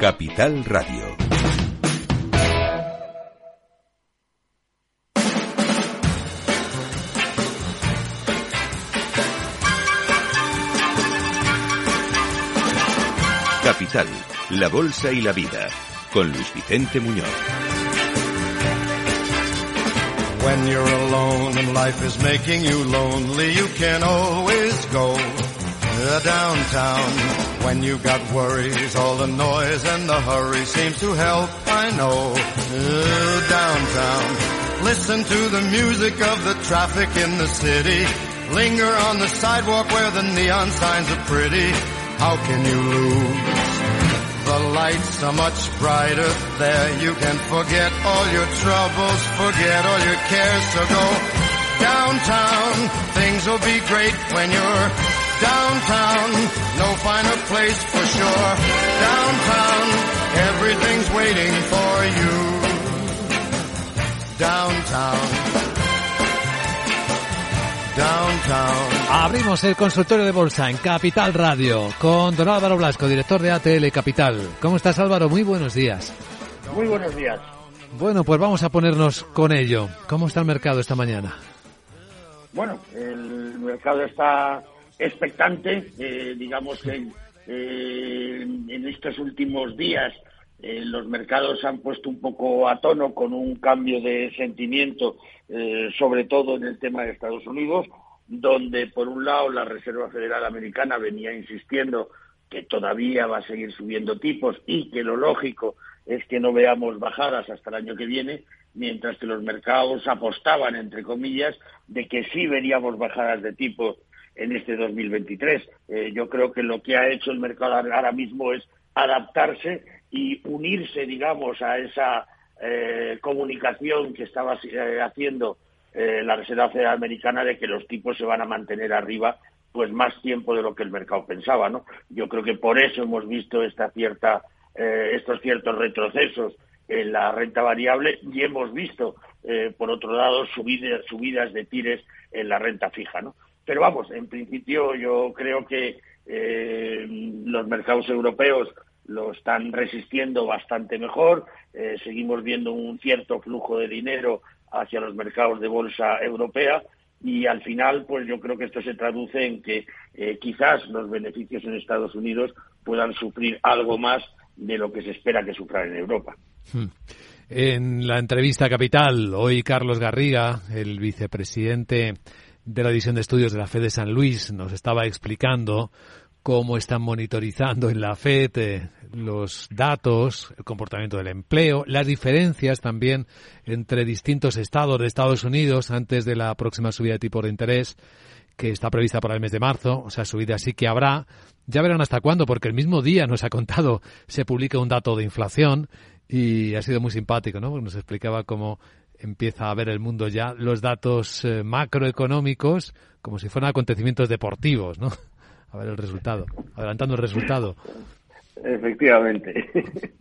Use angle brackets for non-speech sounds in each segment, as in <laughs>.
Capital Radio. Capital, la Bolsa y la Vida, con Luis Vicente Muñoz. When you're alone and life is making you lonely, you can always go downtown. When you've got worries, all the noise and the hurry seems to help, I know. Downtown. Listen to the music of the traffic in the city. Linger on the sidewalk where the neon signs are pretty. How can you lose? The lights are much brighter there. You can forget all your troubles, forget all your cares. So go downtown. Things will be great when you're downtown. No finer place for sure. Downtown, everything's waiting for you. Downtown. Abrimos el consultorio de bolsa en Capital Radio con don Álvaro Blasco, director de ATL Capital. ¿Cómo estás Álvaro? Muy buenos días. Muy buenos días. Bueno, pues vamos a ponernos con ello. ¿Cómo está el mercado esta mañana? Bueno, el mercado está expectante. Eh, digamos que eh, en estos últimos días eh, los mercados han puesto un poco a tono con un cambio de sentimiento, sobre todo en el tema de Estados Unidos, donde por un lado la Reserva Federal Americana venía insistiendo que todavía va a seguir subiendo tipos y que lo lógico es que no veamos bajadas hasta el año que viene, mientras que los mercados apostaban, entre comillas, de que sí veríamos bajadas de tipos en este 2023. Eh, yo creo que lo que ha hecho el mercado ahora mismo es adaptarse y unirse, digamos, a esa eh, comunicación que estaba eh, haciendo eh, la Reserva Federal Americana de que los tipos se van a mantener arriba pues más tiempo de lo que el mercado pensaba, ¿no? Yo creo que por eso hemos visto esta cierta, estos ciertos retrocesos en la renta variable y hemos visto, por otro lado, subidas, de tires en la renta fija, ¿no? Pero vamos, en principio yo creo que los mercados europeos lo están resistiendo bastante mejor. Eh, seguimos viendo un cierto flujo de dinero hacia los mercados de bolsa europea y al final, pues yo creo que esto se traduce en que eh, quizás los beneficios en Estados Unidos puedan sufrir algo más de lo que se espera que sufran en Europa. Hmm. En la entrevista Capital, hoy Carlos Garriga, el vicepresidente de la División de Estudios de la FED de San Luis, nos estaba explicando cómo están monitorizando en la FED los datos, el comportamiento del empleo, las diferencias también entre distintos estados de Estados Unidos antes de la próxima subida de tipo de interés que está prevista para el mes de marzo, o sea, subida sí que habrá. Ya verán hasta cuándo, porque el mismo día nos ha contado, se publica un dato de inflación y ha sido muy simpático, ¿no? Porque nos explicaba cómo empieza a ver el mundo ya los datos eh, macroeconómicos como si fueran acontecimientos deportivos, ¿no? <laughs> a ver el resultado, adelantando el resultado. Efectivamente. <laughs>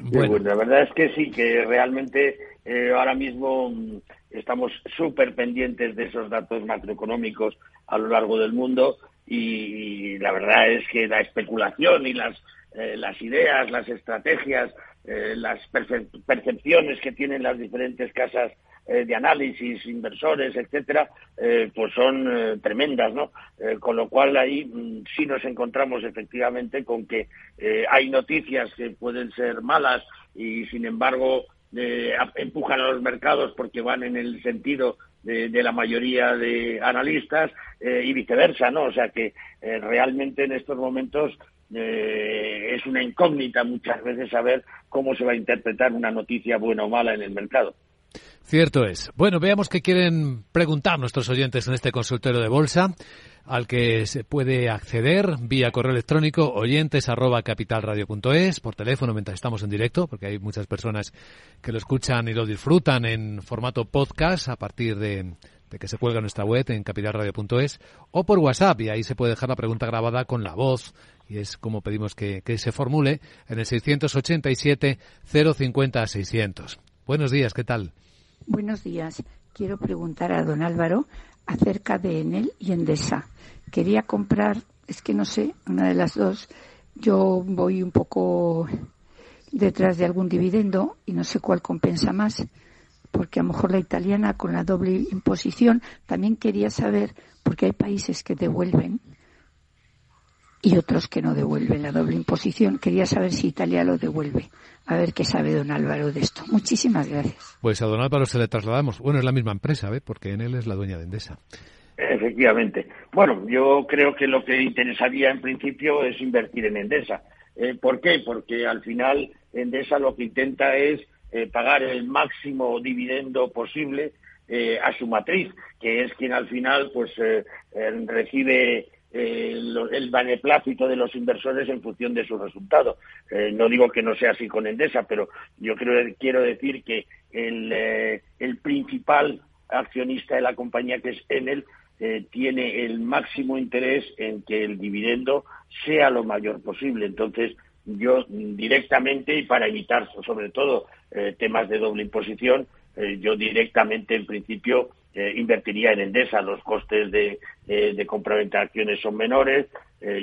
Bueno. la verdad es que sí, que realmente eh, ahora mismo mm, estamos súper pendientes de esos datos macroeconómicos a lo largo del mundo y, la verdad es que la especulación y las, eh, las ideas, las estrategias, eh, las percepciones que tienen las diferentes casas eh, de análisis, inversores, etcétera, eh, pues son tremendas, ¿no? con lo cual ahí mm, sí nos encontramos efectivamente con que hay noticias que pueden ser malas y sin embargo empujan a los mercados porque van en el sentido de, la mayoría de analistas y viceversa, ¿no? O sea que realmente en estos momentos es una incógnita muchas veces saber cómo se va a interpretar una noticia buena o mala en el mercado. Cierto es. Bueno, veamos qué quieren preguntar nuestros oyentes en este consultorio de bolsa al que se puede acceder vía correo electrónico oyentes arroba capitalradio.es, por teléfono mientras estamos en directo, porque hay muchas personas que lo escuchan y lo disfrutan en formato podcast a partir de, que se cuelga nuestra web en capitalradio.es, o por WhatsApp, y ahí se puede dejar la pregunta grabada con la voz, y es como pedimos que, que se formule, en el 687 050 600. Buenos días, ¿qué tal? Buenos días. Quiero preguntar a don Álvaro acerca de Enel y Endesa. Quería comprar, es que no sé, una de las dos. Yo voy un poco detrás de algún dividendo y no sé cuál compensa más, porque a lo mejor la italiana con la doble imposición también quería saber, porque hay países que devuelven y otros que no devuelven la doble imposición. Quería saber si Italia lo devuelve. A ver qué sabe don Álvaro de esto. Muchísimas gracias. Pues a don Álvaro se le trasladamos. Bueno, es la misma empresa, ¿ve? Porque en él es la dueña de Endesa. Efectivamente. Bueno, yo creo que lo que interesaría en principio es invertir en Endesa. Eh, ¿Por qué? Porque al final Endesa lo que intenta es eh, pagar el máximo dividendo posible eh, a su matriz, que es quien al final pues recibe el beneplácito de los inversores en función de su resultado. no digo que no sea así con Endesa, pero yo creo, quiero decir que el, el principal accionista de la compañía, que es Enel, eh, tiene el máximo interés en que el dividendo sea lo mayor posible. Entonces, yo directamente, y para evitar sobre todo eh, temas de doble imposición, eh, yo directamente, en principio, invertiría en Endesa. Los costes de, de compra-venta de acciones son menores.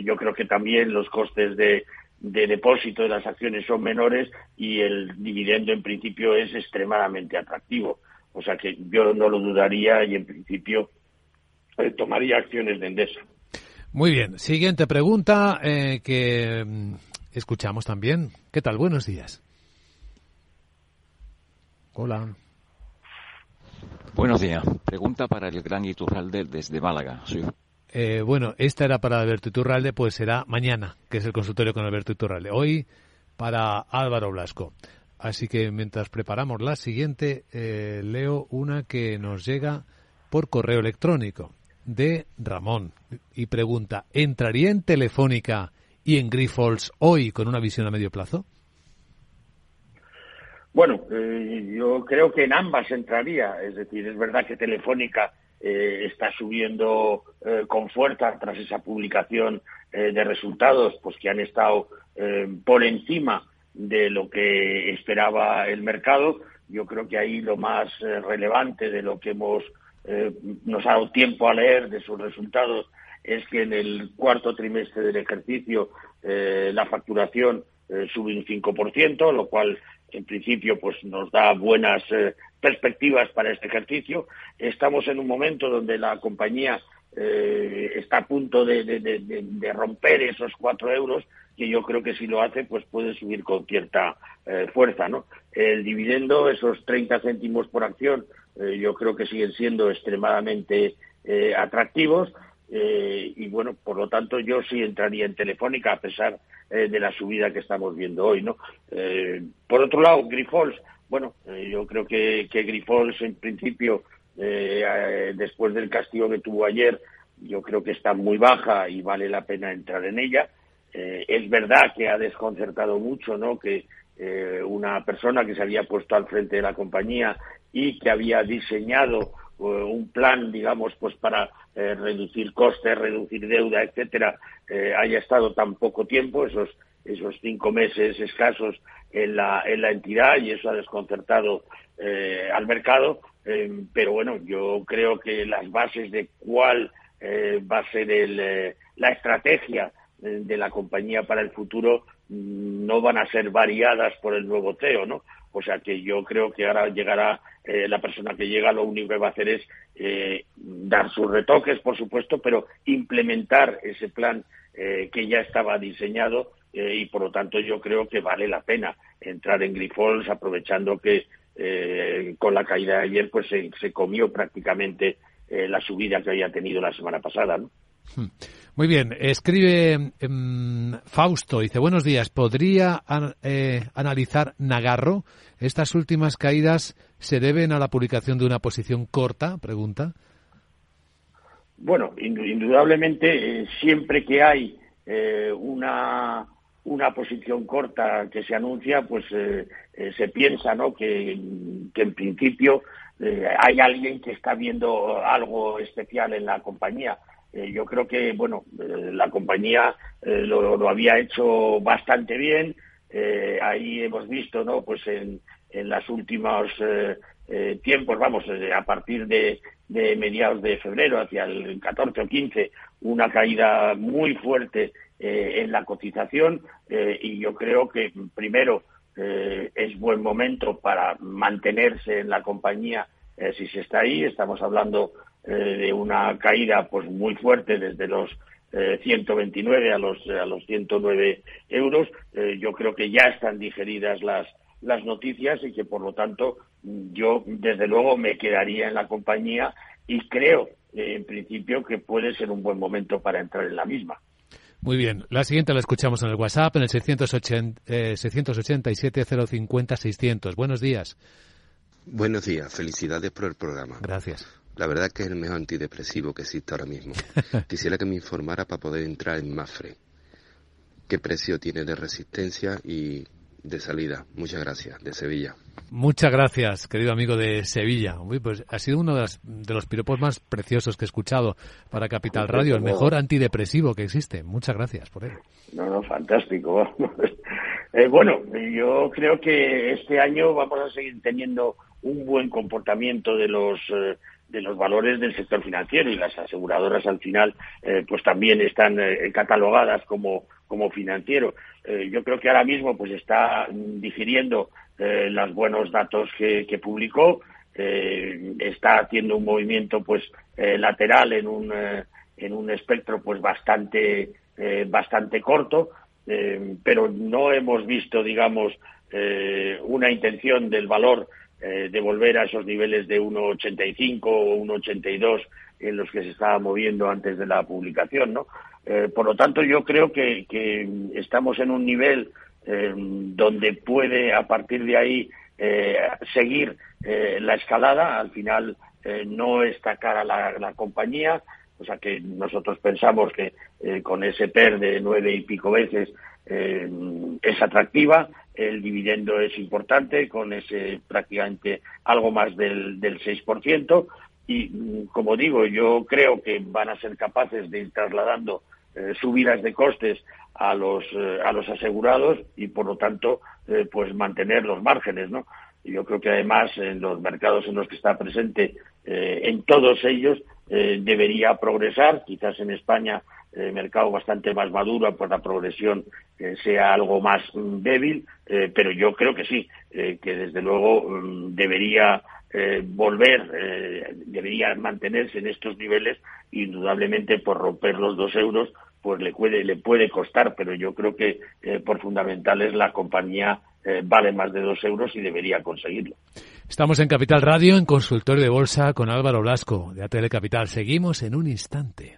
yo creo que también los costes de, de depósito de las acciones son menores y el dividendo, en principio, es extremadamente atractivo. O sea que yo no lo dudaría y, en principio, eh, tomaría acciones de Endesa. Muy bien. Siguiente pregunta eh, que mm, escuchamos también. ¿Qué tal? Buenos días. Hola. Buenos días. Pregunta para el gran Iturralde desde Málaga. Eh, bueno, esta era para Alberto Iturralde, pues será mañana, que es el consultorio con Alberto Iturralde. Hoy para Álvaro Blasco. Así que mientras preparamos la siguiente, leo una que nos llega por correo electrónico de Ramón y pregunta, ¿entraría en Telefónica y en Grifols hoy con una visión a medio plazo? Bueno, eh, yo creo que en ambas entraría. Es decir, es verdad que Telefónica eh, está subiendo eh, con fuerza tras esa publicación de resultados, pues que han estado por encima de lo que esperaba el mercado. Yo creo que ahí lo más relevante de lo que hemos nos ha dado tiempo a leer de sus resultados es que en el cuarto trimestre del ejercicio la facturación sube un 5%, lo cual en principio pues nos da buenas perspectivas para este ejercicio. Estamos en un momento donde la compañía está a punto de, romper esos cuatro euros que yo creo que si lo hace pues puede subir con cierta fuerza, ¿no? El dividendo, esos 30 céntimos por acción, eh, yo creo que siguen siendo extremadamente eh, atractivos eh, y bueno, por lo tanto yo sí entraría en Telefónica a pesar de la subida que estamos viendo hoy, ¿no? por otro lado, Grifols, bueno, yo creo que, que Grifols en principio, después del castigo que tuvo ayer, yo creo que está muy baja y vale la pena entrar en ella. es verdad que ha desconcertado mucho, ¿no? Que una persona que se había puesto al frente de la compañía y que había diseñado eh, un plan, digamos, pues para eh, reducir costes, reducir deuda, etcétera, eh, haya estado tan poco tiempo, esos esos cinco meses escasos en la, en la entidad y eso ha desconcertado al mercado. pero bueno, yo creo que las bases de cuál va a ser el, la estrategia de la compañía para el futuro mm, no van a ser variadas por el nuevo CEO, ¿no? O sea que yo creo que ahora llegará eh, la persona que llega, lo único que va a hacer es eh, dar sus retoques, por supuesto, pero implementar ese plan eh, que ya estaba diseñado y por lo tanto yo creo que vale la pena entrar en Grifols aprovechando que con la caída de ayer pues se, se comió prácticamente la subida que había tenido la semana pasada, ¿no? Hmm. Muy bien, escribe em, Fausto, dice, buenos días, ¿podría eh, analizar Nagarro? ¿Estas últimas caídas se deben a la publicación de una posición corta? Pregunta. Bueno, indudablemente, eh, siempre que hay eh, una, una posición corta que se anuncia, pues se piensa ¿no? que en principio hay alguien que está viendo algo especial en la compañía eh, yo creo que, bueno, eh, la compañía eh, lo, había hecho bastante bien. ahí hemos visto, ¿no? Pues en, en los últimos tiempos, vamos, a partir de, mediados de febrero hacia el 14 o 15, una caída muy fuerte en la cotización y yo creo que primero es buen momento para mantenerse en la compañía si se está ahí. Estamos hablando de una caída pues muy fuerte desde los 129 a los a los 109 euros. yo creo que ya están digeridas las las noticias y que por lo tanto yo desde luego me quedaría en la compañía y creo en principio que puede ser un buen momento para entrar en la misma. Muy bien. La siguiente la escuchamos en el WhatsApp, en el 680, eh, 687-050-600. Buenos días. Buenos días. Felicidades por el programa. Gracias. La verdad que es el mejor antidepresivo que existe ahora mismo. <laughs> Quisiera que me informara para poder entrar en Mafre. ¿Qué precio tiene de resistencia y de salida. Muchas gracias, de Sevilla. Muchas gracias, querido amigo de Sevilla. Uy, pues ha sido uno de, de, los piropos más preciosos que he escuchado para Capital Radio, el mejor antidepresivo que existe. Muchas gracias por él. No, no, fantástico. eh, bueno, yo creo que este año vamos a seguir teniendo un buen comportamiento de los eh, de los valores del sector financiero y las aseguradoras al final eh, pues también están eh, catalogadas como como financiero. Eh, yo creo que ahora mismo pues está digiriendo eh, los buenos datos que, que publicó, está haciendo un movimiento pues lateral en un en un espectro pues bastante bastante corto, pero no hemos visto digamos una intención del valor de volver a esos niveles de 1,85 o 1,82 en los que se estaba moviendo antes de la publicación, ¿no? Eh, por lo tanto, yo creo que, estamos en un nivel eh, donde puede, a partir de ahí, eh, seguir la escalada. Al final, no está cara la, la, compañía, o sea que nosotros pensamos que con ese PER de nueve y pico veces es atractiva. El dividendo es importante, con ese prácticamente algo más del, del 6%. Y, como digo, yo creo que van a ser capaces de ir trasladando eh, subidas de costes a los eh, a los asegurados y por lo tanto eh, pues mantener los márgenes no yo creo que además en los mercados en los que está presente en todos ellos debería progresar quizás en España el mercado bastante más maduro pues la progresión sea algo más mm, débil pero yo creo que sí que desde luego mm, debería volver debería mantenerse en estos niveles indudablemente por romper los dos euros pues le puede, le puede costar, pero yo creo que eh, por fundamentales la compañía eh, vale más de dos euros y debería conseguirlo. Estamos en Capital Radio, en consultorio de bolsa con Álvaro Blasco, de ATL Capital. Seguimos en un instante.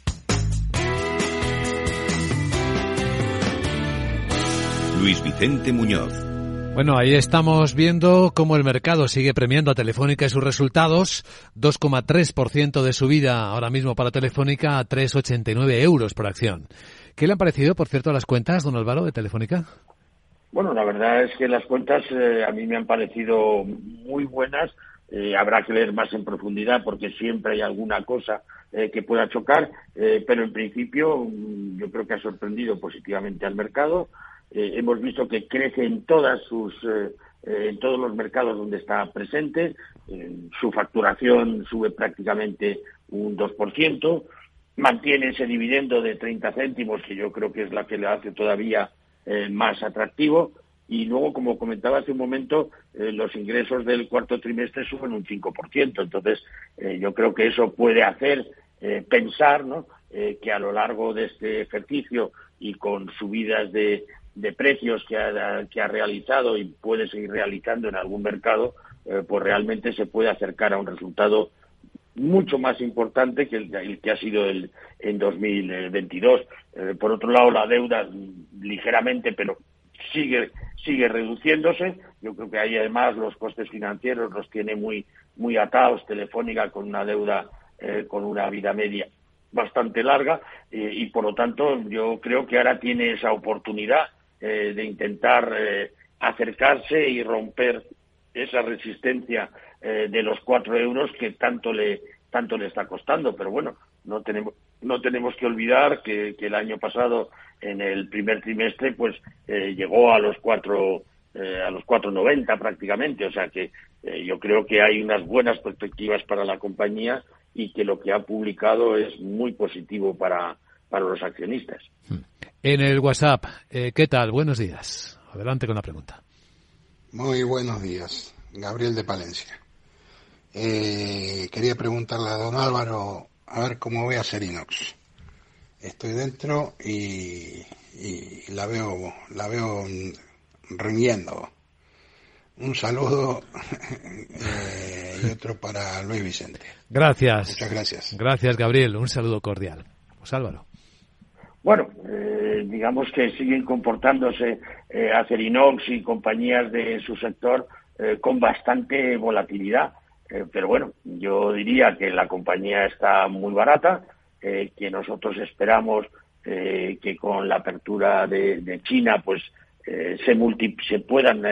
Luis Vicente Muñoz. Bueno, ahí estamos viendo cómo el mercado sigue premiando a Telefónica y sus resultados. 2,3% de subida ahora mismo para Telefónica a 3,89 euros por acción. ¿Qué le han parecido, por cierto, las cuentas, don Álvaro, de Telefónica? Bueno, la verdad es que las cuentas eh, a mí me han parecido muy buenas. Eh, habrá que leer más en profundidad porque siempre hay alguna cosa eh, que pueda chocar, eh, pero en principio mm, yo creo que ha sorprendido positivamente al mercado. Eh, hemos visto que crece en todas sus eh, eh, en todos los mercados donde está presente. su facturación sube prácticamente un 2%. Mantiene ese dividendo de 30 céntimos, que yo creo que es la que le hace todavía más atractivo. y luego, como comentaba hace un momento, los ingresos del cuarto trimestre suben un 5%. Entonces, yo creo que eso puede hacer pensar ¿no? que a lo largo de este ejercicio y con subidas de, de precios que ha, que ha realizado y puede seguir realizando en algún mercado, pues realmente se puede acercar a un resultado mucho más importante que el, que ha sido el, en 2022. por otro lado, la deuda ligeramente, pero sigue sigue reduciéndose. Yo creo que ahí además los costes financieros los tiene muy muy atados Telefónica con una deuda eh, con una vida media bastante larga eh, y por lo tanto yo creo que ahora tiene esa oportunidad eh, de intentar acercarse y romper esa resistencia de los cuatro euros que tanto le tanto le está costando. Pero bueno no tenemos no tenemos que olvidar que, que el año pasado en el primer trimestre pues eh, llegó a los cuatro eh, a los 4.90 prácticamente. O sea que eh, yo creo que hay unas buenas perspectivas para la compañía y que lo que ha publicado es muy positivo para para los accionistas en el WhatsApp qué tal buenos días adelante con la pregunta muy buenos días Gabriel de Palencia quería preguntarle a don Álvaro a ver cómo ve a Serinox estoy dentro y, la veo la veo riñendo. Un saludo <laughs> eh, y otro para Luis Vicente. Gracias. Muchas gracias. Gracias, Gabriel. Un saludo cordial. Pues Álvaro. Bueno, eh, digamos que siguen comportándose eh, Acerinox y compañías de su sector eh, con bastante volatilidad. pero bueno, yo diría que la compañía está muy barata, eh, que nosotros esperamos eh, que con la apertura de, China pues eh, se, se puedan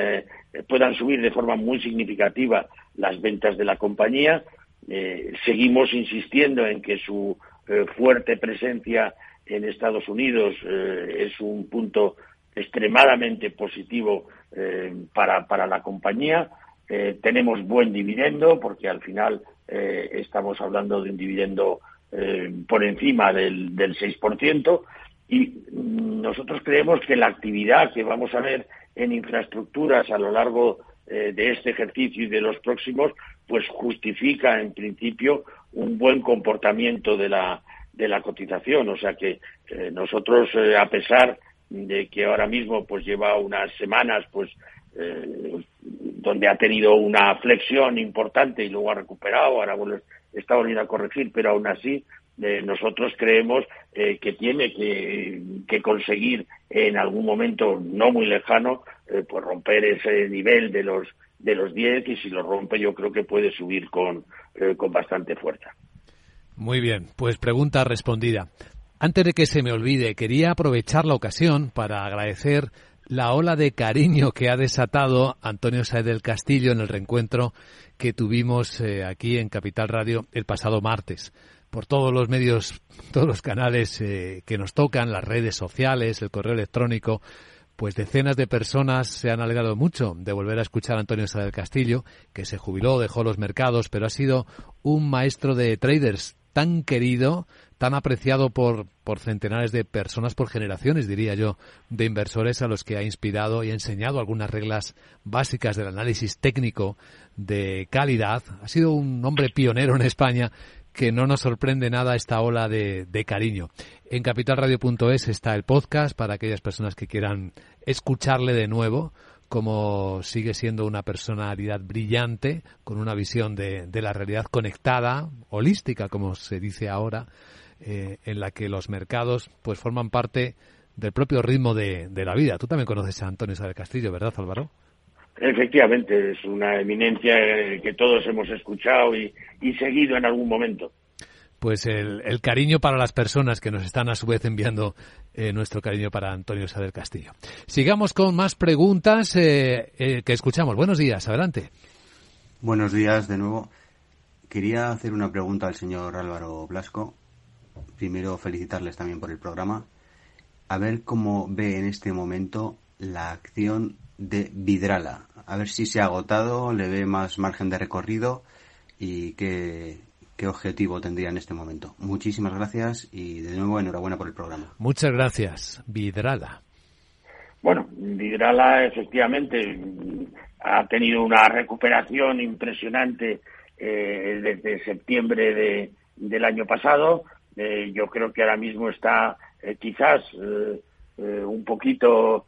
puedan subir de forma muy significativa las ventas de la compañía seguimos insistiendo en que su fuerte presencia en Estados Unidos es un punto extremadamente positivo para, para la compañía. Tenemos buen dividendo porque al final estamos hablando de un dividendo eh, por encima del, del 6%, y nosotros creemos que la actividad que vamos a ver en infraestructuras a lo largo eh, de este ejercicio y de los próximos, pues justifica en principio un buen comportamiento de la, de la cotización. O sea que eh, nosotros, a pesar de que ahora mismo pues lleva unas semanas pues donde ha tenido una flexión importante y luego ha recuperado, ahora bueno, está volviendo a corregir, pero aún así eh, nosotros creemos eh, que tiene que, conseguir en algún momento no muy lejano eh, pues romper ese nivel de los de los 10 y si lo rompe yo creo que puede subir con, con bastante fuerza. Muy bien, pues pregunta respondida. Antes de que se me olvide, quería aprovechar la ocasión para agradecer la ola de cariño que ha desatado Antonio Saez del Castillo en el reencuentro que tuvimos eh, aquí en Capital Radio el pasado martes. Por todos los medios, <laughs> todos los canales eh, que nos tocan, las redes sociales, el correo electrónico, pues decenas de personas se han alegrado mucho de volver a escuchar a Antonio Saez del Castillo, que se jubiló, dejó los mercados, pero ha sido un maestro de traders tan querido, tan apreciado por, por centenares de personas, por generaciones, diría yo, de inversores a los que ha inspirado y ha enseñado algunas reglas básicas del análisis técnico de calidad. Ha sido un hombre pionero en España que no nos sorprende nada esta ola de, de cariño. En capitalradio.es está el podcast para aquellas personas que quieran escucharle de nuevo como sigue siendo una personalidad brillante, con una visión de, de la realidad conectada, holística, como se dice ahora, eh, en la que los mercados pues forman parte del propio ritmo de, la vida. Tú también conoces a Antonio Sáenz Castillo, ¿verdad, Álvaro? Efectivamente, es una eminencia que todos hemos escuchado y seguido en algún momento pues el, cariño para las personas que nos están a su vez enviando eh, nuestro cariño para Antonio Sader Castillo. Sigamos con más preguntas eh, eh, que escuchamos. Buenos días, adelante. Buenos días de nuevo. Quería hacer una pregunta al señor Álvaro Blasco. Primero felicitarles también por el programa. A ver cómo ve en este momento la acción de Vidrala. A ver si se ha agotado, le ve más margen de recorrido y qué, qué objetivo tendría en este momento. Muchísimas gracias y de nuevo enhorabuena por el programa. Muchas gracias, Vidrala. Bueno, Vidrala efectivamente ha tenido una recuperación impresionante eh, desde septiembre de, del año pasado. Eh, yo creo que ahora mismo está eh, quizás un poquito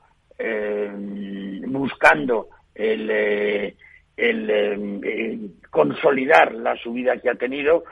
buscando el, el consolidar la subida que ha tenido.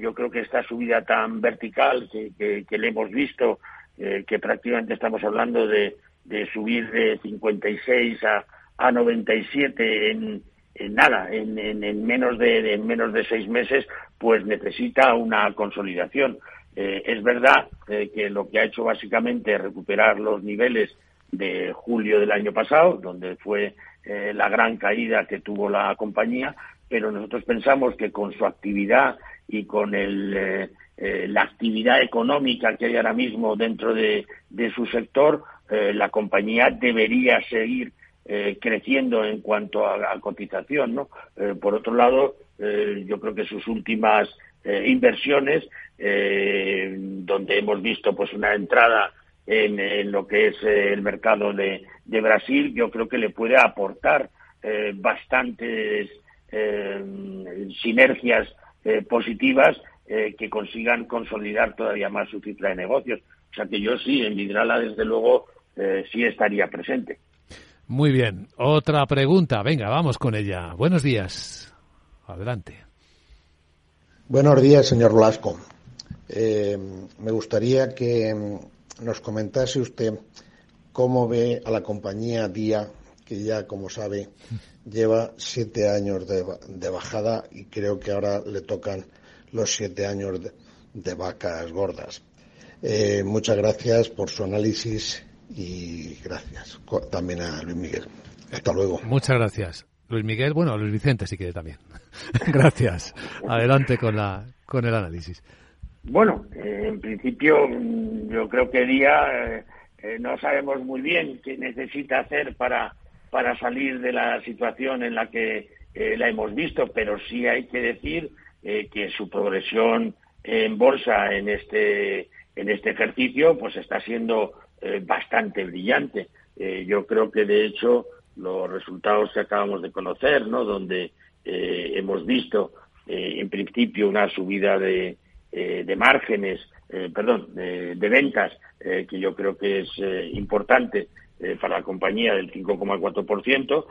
yo creo que esta subida tan vertical que, le hemos visto, que prácticamente estamos hablando de, de subir de 56 a, a 97 en, en nada, en, en, menos de en menos de seis meses, pues necesita una consolidación. Eh, es verdad eh, que lo que ha hecho básicamente es recuperar los niveles de julio del año pasado, donde fue eh, la gran caída que tuvo la compañía, pero nosotros pensamos que con su actividad y con el, la actividad económica que hay ahora mismo dentro de, su sector, la compañía debería seguir eh, creciendo en cuanto a, cotización, ¿no? Eh, por otro lado, eh, yo creo que sus últimas inversiones, donde hemos visto pues una entrada en, lo que es el mercado de, Brasil, yo creo que le puede aportar bastantes sinergias positivas que consigan consolidar todavía más su cifra de negocios. O sea que yo sí, en Vidrala, desde luego, sí estaría presente. Muy bien. Otra pregunta. Venga, vamos con ella. Buenos días. Adelante. Buenos días, señor Blasco. Eh, me gustaría que nos comentase usted cómo ve a la compañía Día, que ya, como sabe, lleva siete años de, bajada y creo que ahora le tocan los siete años de, vacas gordas. Eh, muchas gracias por su análisis y gracias también a Luis Miguel. Hasta luego. Muchas gracias. Luis Miguel, bueno, Luis Vicente si quiere también. <laughs> gracias. Adelante con, la, con el análisis. Bueno, eh, en principio mm, yo creo que día eh, eh, no sabemos muy bien qué necesita hacer para, para salir de la situación en la que la hemos visto, pero sí hay que decir que su progresión en bolsa en este en este ejercicio pues está siendo bastante brillante. Yo creo que, de hecho, los resultados que acabamos de conocer, ¿no? donde hemos visto, en principio, una subida de, de márgenes, perdón, de, ventas, que yo creo que es importante para la compañía del 5,4%,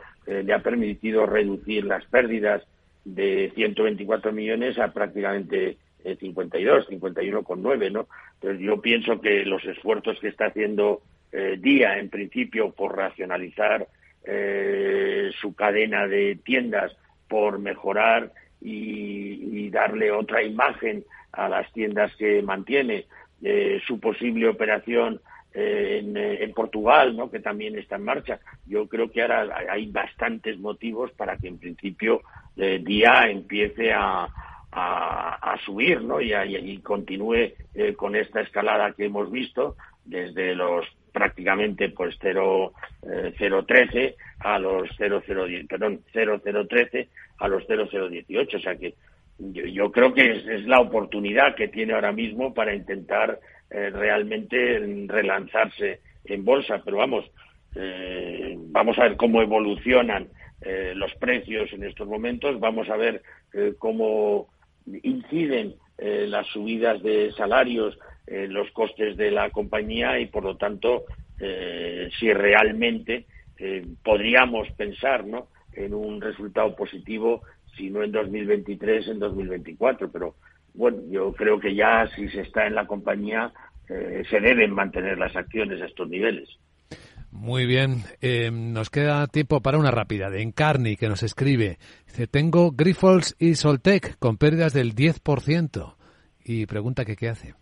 le ha permitido reducir las pérdidas de 124 millones a prácticamente 52, 51,9, ¿no? Entonces yo pienso que los esfuerzos que está haciendo eh, Día, en principio, por racionalizar eh, su cadena de tiendas, por mejorar y, darle otra imagen a las tiendas que mantiene, eh, su posible operación en, en, Portugal, ¿no? que también está en marcha. Yo creo que ahora hay bastantes motivos para que en principio Día empiece a, a, subir ¿no? y, y, continúe eh, con esta escalada que hemos visto desde los prácticamente pues 0, 013 eh, a los 0010, perdón, 0013 a los 0018, o sea que yo, creo que es, la oportunidad que tiene ahora mismo para intentar eh, realmente relanzarse en bolsa, pero vamos, vamos a ver cómo evolucionan los precios en estos momentos, vamos a ver cómo inciden eh, las subidas de salarios los costes de la compañía y, por lo tanto, eh, si realmente eh, podríamos pensar ¿no? en un resultado positivo, si no en 2023, en 2024. Pero, bueno, yo creo que ya si se está en la compañía, se deben mantener las acciones a estos niveles. Muy bien, eh, nos queda tiempo para una rápida de Encarni que nos escribe. Dice, tengo Grifols y Soltec con pérdidas del 10% y pregunta que qué hace.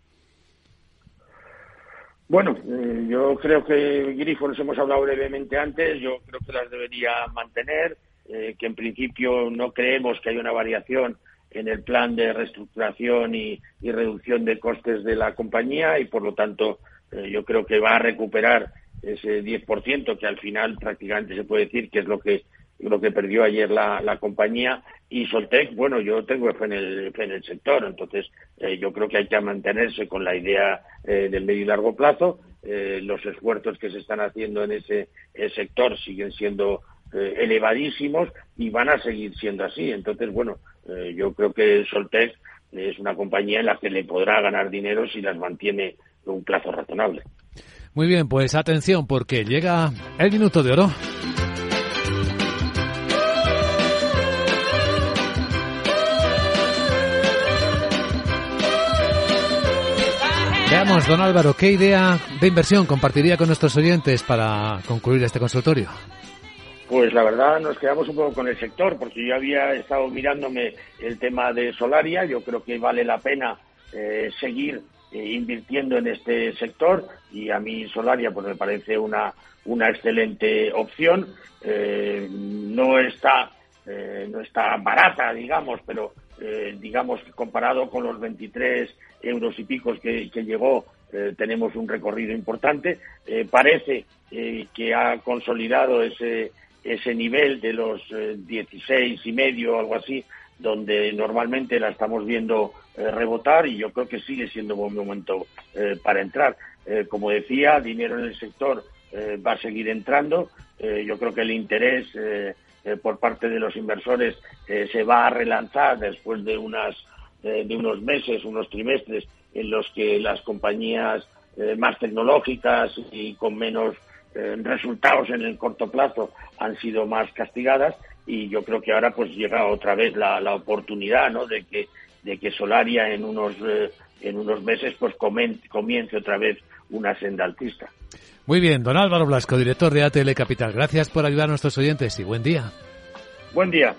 Bueno, eh, yo creo que Grifols hemos hablado brevemente antes, yo creo que las debería mantener, eh, que en principio no creemos que haya una variación en el plan de reestructuración y, y reducción de costes de la compañía y por lo tanto yo creo que va a recuperar ese 10% que al final prácticamente se puede decir que es lo que lo que perdió ayer la, compañía. Y Soltec, bueno, yo tengo fe en el, en el sector, entonces eh, yo creo que hay que mantenerse con la idea eh, del medio y largo plazo. Los esfuerzos que se están haciendo en ese sector siguen siendo elevadísimos y van a seguir siendo así. Entonces, bueno, yo creo que Soltec es una compañía en la que le podrá ganar dinero si las mantiene en un plazo razonable. Muy bien, pues atención porque llega el minuto de oro. Veamos, don Álvaro, ¿qué idea de inversión compartiría con nuestros oyentes para concluir este consultorio? Pues la verdad nos quedamos un poco con el sector, porque yo había estado mirándome el tema de Solaria, yo creo que vale la pena eh, seguir eh, invirtiendo en este sector y a mí Solaria pues me parece una, una excelente opción. Eh, no está no está barata, digamos, pero digamos comparado con los 23 euros y picos que, llegó, tenemos un recorrido importante. parece que ha consolidado ese ese nivel de los 16 y medio, algo así, donde normalmente la estamos viendo eh, rebotar y yo creo que sigue siendo buen momento eh, para entrar. Eh, como decía, dinero en el sector va a seguir entrando. yo creo que el interés por parte de los inversores se va a relanzar después de unas de unos meses, unos trimestres en los que las compañías más tecnológicas y con menos resultados en el corto plazo han sido más castigadas y yo creo que ahora pues llega otra vez la, la oportunidad ¿no? de que de que Solaria en unos eh, en unos meses pues comience otra vez una senda altista. Muy bien, don Álvaro Blasco, director de ATL Capital. Gracias por ayudar a nuestros oyentes y buen día. Buen día.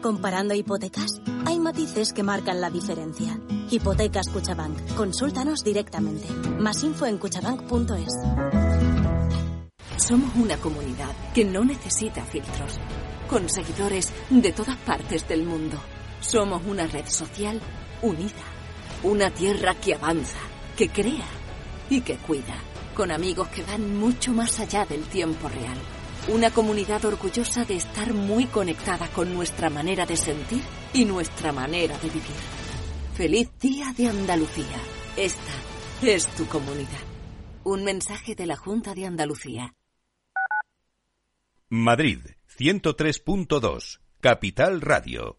Comparando hipotecas? Hay matices que marcan la diferencia. Hipotecas Cuchabank. Consúltanos directamente. Más info en cuchabank.es. Somos una comunidad que no necesita filtros, con seguidores de todas partes del mundo. Somos una red social unida, una tierra que avanza, que crea y que cuida, con amigos que van mucho más allá del tiempo real una comunidad orgullosa de estar muy conectada con nuestra manera de sentir y nuestra manera de vivir. Feliz Día de Andalucía. Esta es tu comunidad. Un mensaje de la Junta de Andalucía. Madrid, 103.2, Capital Radio.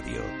Radio.